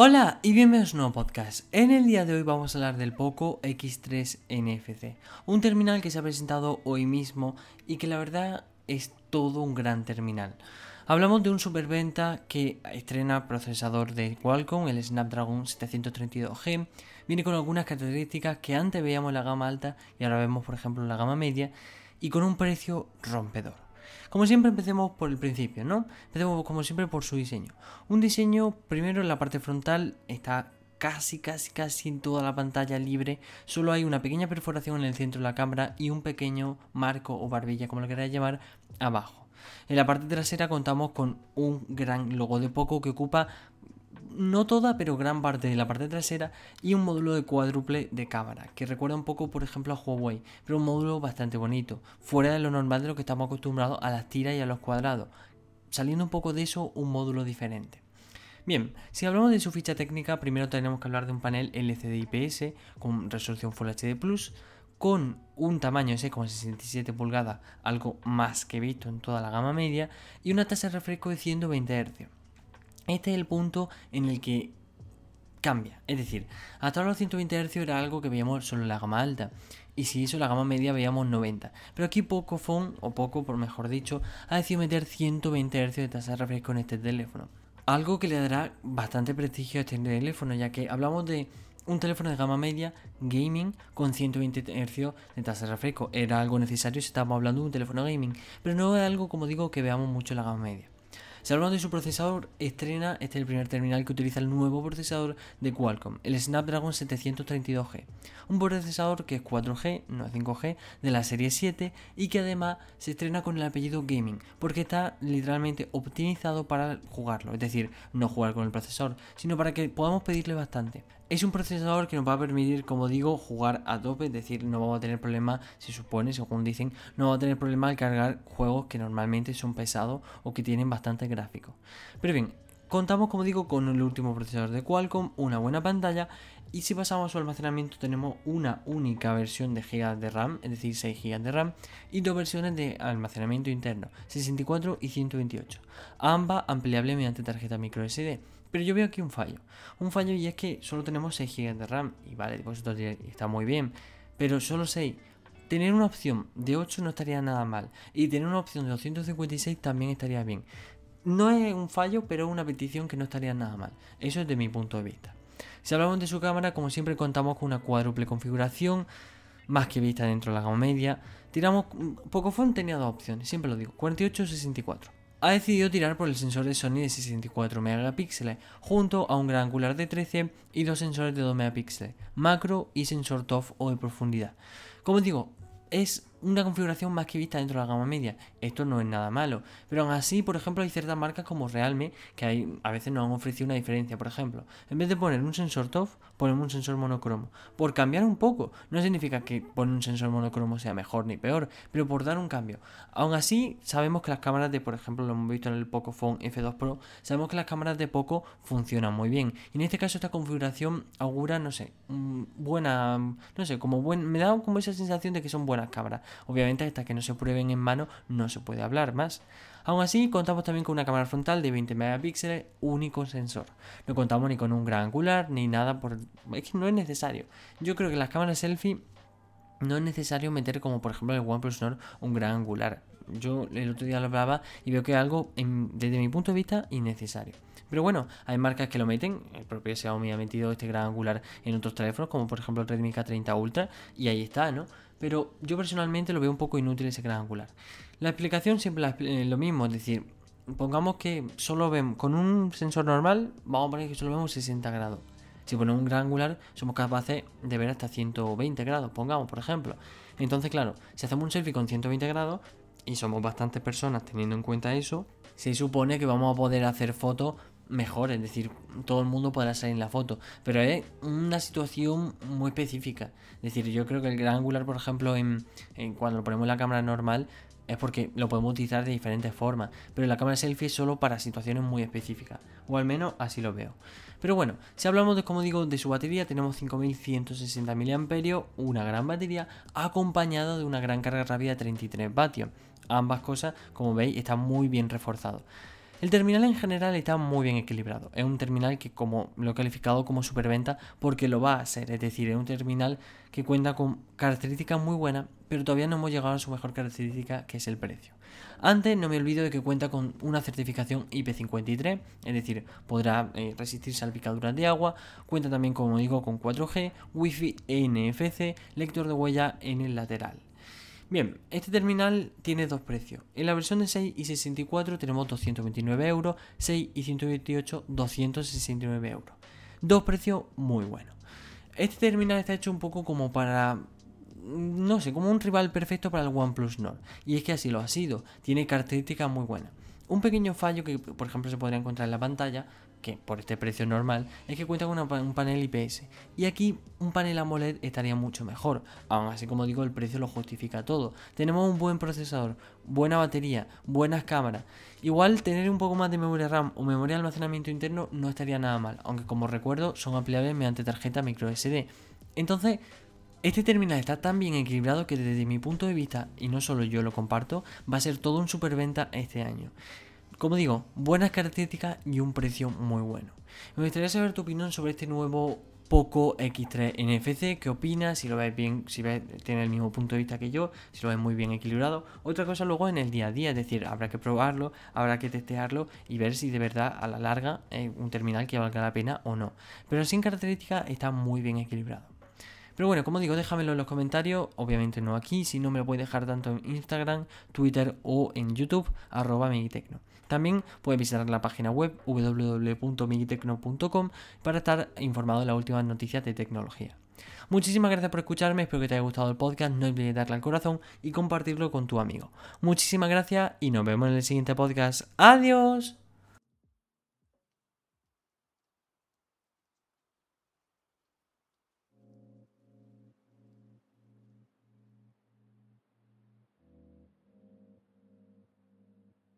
Hola y bienvenidos a un nuevo podcast. En el día de hoy vamos a hablar del Poco X3 NFC, un terminal que se ha presentado hoy mismo y que la verdad es todo un gran terminal. Hablamos de un superventa que estrena procesador de Qualcomm, el Snapdragon 732G. Viene con algunas características que antes veíamos en la gama alta y ahora vemos por ejemplo en la gama media y con un precio rompedor. Como siempre empecemos por el principio, ¿no? Empecemos como siempre por su diseño. Un diseño, primero en la parte frontal está casi, casi, casi en toda la pantalla libre. Solo hay una pequeña perforación en el centro de la cámara y un pequeño marco o barbilla, como lo queráis llamar, abajo. En la parte trasera contamos con un gran logo de Poco que ocupa no toda, pero gran parte de la parte trasera y un módulo de cuádruple de cámara, que recuerda un poco, por ejemplo, a Huawei, pero un módulo bastante bonito, fuera de lo normal de lo que estamos acostumbrados a las tiras y a los cuadrados, saliendo un poco de eso, un módulo diferente. Bien, si hablamos de su ficha técnica, primero tenemos que hablar de un panel LCD IPS con resolución Full HD Plus, con un tamaño de 6,67 pulgadas, algo más que visto en toda la gama media, y una tasa de refresco de 120 Hz. Este es el punto en el que cambia. Es decir, hasta ahora los 120 Hz era algo que veíamos solo en la gama alta. Y si eso, la gama media veíamos 90. Pero aquí Pocophone, o Poco por mejor dicho, ha decidido meter 120 Hz de tasa de refresco en este teléfono. Algo que le dará bastante prestigio a este teléfono, ya que hablamos de un teléfono de gama media gaming con 120 Hz de tasa de refresco. Era algo necesario si estábamos hablando de un teléfono gaming, pero no es algo, como digo, que veamos mucho en la gama media. Hablamos de su procesador, estrena, este es el primer terminal que utiliza el nuevo procesador de Qualcomm, el Snapdragon 732G. Un procesador que es 4G, no es 5G, de la serie 7 y que además se estrena con el apellido Gaming, porque está literalmente optimizado para jugarlo, es decir, no jugar con el procesador, sino para que podamos pedirle bastante. Es un procesador que nos va a permitir, como digo, jugar a tope, es decir, no vamos a tener problema, se supone, según dicen, no vamos a tener problema al cargar juegos que normalmente son pesados o que tienen bastante gráficos. Pero bien, contamos, como digo, con el último procesador de Qualcomm, una buena pantalla y si pasamos a su almacenamiento tenemos una única versión de GB de RAM, es decir, 6 GB de RAM, y dos versiones de almacenamiento interno, 64 y 128, ambas ampliables mediante tarjeta micro SD. Pero yo veo aquí un fallo. Un fallo y es que solo tenemos 6 GB de RAM. Y vale, vosotros diréis, está muy bien. Pero solo 6. Tener una opción de 8 no estaría nada mal. Y tener una opción de 256 también estaría bien. No es un fallo, pero es una petición que no estaría nada mal. Eso es de mi punto de vista. Si hablamos de su cámara, como siempre contamos con una cuádruple configuración, más que vista dentro de la gama media. Tiramos, Pocophone tenía dos opciones, siempre lo digo, 48 o 64 ha decidido tirar por el sensor de Sony de 64 megapíxeles, junto a un gran angular de 13 y dos sensores de 2 megapíxeles, macro y sensor TOF o de profundidad. Como digo, es una configuración más que vista dentro de la gama media. Esto no es nada malo. Pero aún así, por ejemplo, hay ciertas marcas como Realme que hay, a veces nos han ofrecido una diferencia. Por ejemplo, en vez de poner un sensor TOF, ponemos un sensor monocromo. Por cambiar un poco. No significa que poner un sensor monocromo sea mejor ni peor, pero por dar un cambio. Aún así, sabemos que las cámaras de, por ejemplo, lo hemos visto en el Pocophone F2 Pro, sabemos que las cámaras de Poco funcionan muy bien. Y en este caso, esta configuración augura, no sé, buena, no sé, como buen, me da como esa sensación de que son buenas cámaras. Obviamente hasta que no se prueben en mano no se puede hablar más. Aún así, contamos también con una cámara frontal de 20 megapíxeles, único sensor. No contamos ni con un gran angular ni nada por... Es que no es necesario. Yo creo que las cámaras selfie no es necesario meter como por ejemplo el OnePlus Nord un gran angular. Yo el otro día lo hablaba y veo que algo desde mi punto de vista innecesario. Pero bueno, hay marcas que lo meten. El propio Xiaomi ha metido este gran angular en otros teléfonos, como por ejemplo el Redmi K30 Ultra, y ahí está, ¿no? Pero yo personalmente lo veo un poco inútil ese gran angular. La explicación siempre es eh, lo mismo, es decir, pongamos que solo vemos con un sensor normal, vamos a poner que solo vemos 60 grados. Si ponemos un gran angular, somos capaces de ver hasta 120 grados, pongamos, por ejemplo. Entonces, claro, si hacemos un selfie con 120 grados, y somos bastantes personas teniendo en cuenta eso, se supone que vamos a poder hacer fotos mejor, es decir, todo el mundo podrá salir en la foto, pero es una situación muy específica. Es decir, yo creo que el gran angular, por ejemplo, en, cuando lo ponemos en la cámara normal, es porque lo podemos utilizar de diferentes formas, pero la cámara selfie es solo para situaciones muy específicas, o al menos así lo veo. Pero bueno, si hablamos de, como digo, de su batería, tenemos 5160 mAh, una gran batería, acompañada de una gran carga rápida de 33 vatios. Ambas cosas, como veis, están muy bien reforzados. El terminal en general está muy bien equilibrado. Es un terminal que como lo he calificado como superventa porque lo va a ser. Es decir, es un terminal que cuenta con características muy buenas, pero todavía no hemos llegado a su mejor característica, que es el precio. Antes no me olvido de que cuenta con una certificación IP53, es decir, podrá eh, resistir salpicaduras de agua. Cuenta también, como digo, con 4G, Wi-Fi NFC, lector de huella en el lateral. Bien, este terminal tiene dos precios. En la versión de 6 y 64 tenemos 229 euros, 6 y 128 269 euros. Dos precios muy buenos. Este terminal está hecho un poco como para no sé, como un rival perfecto para el OnePlus Nord. Y es que así lo ha sido. Tiene características muy buenas. Un pequeño fallo que, por ejemplo, se podría encontrar en la pantalla que por este precio normal, es que cuenta con un panel IPS. Y aquí un panel AMOLED estaría mucho mejor. Aún así, como digo, el precio lo justifica todo. Tenemos un buen procesador, buena batería, buenas cámaras. Igual tener un poco más de memoria RAM o memoria de almacenamiento interno no estaría nada mal, aunque como recuerdo son ampliables mediante tarjeta micro SD. Entonces, este terminal está tan bien equilibrado que desde mi punto de vista, y no solo yo lo comparto, va a ser todo un superventa este año. Como digo, buenas características y un precio muy bueno. Me gustaría saber tu opinión sobre este nuevo Poco X3 NFC, qué opinas, si lo ves bien, si ves, tiene el mismo punto de vista que yo, si lo ves muy bien equilibrado. Otra cosa luego en el día a día, es decir, habrá que probarlo, habrá que testearlo y ver si de verdad a la larga es un terminal que valga la pena o no. Pero sin características está muy bien equilibrado. Pero bueno, como digo, déjamelo en los comentarios, obviamente no aquí, si no me lo puedes dejar tanto en Instagram, Twitter o en YouTube, arroba Megitecno. También puedes visitar la página web www.migitecno.com para estar informado de las últimas noticias de tecnología. Muchísimas gracias por escucharme, espero que te haya gustado el podcast, no olvides darle al corazón y compartirlo con tu amigo. Muchísimas gracias y nos vemos en el siguiente podcast. Adiós.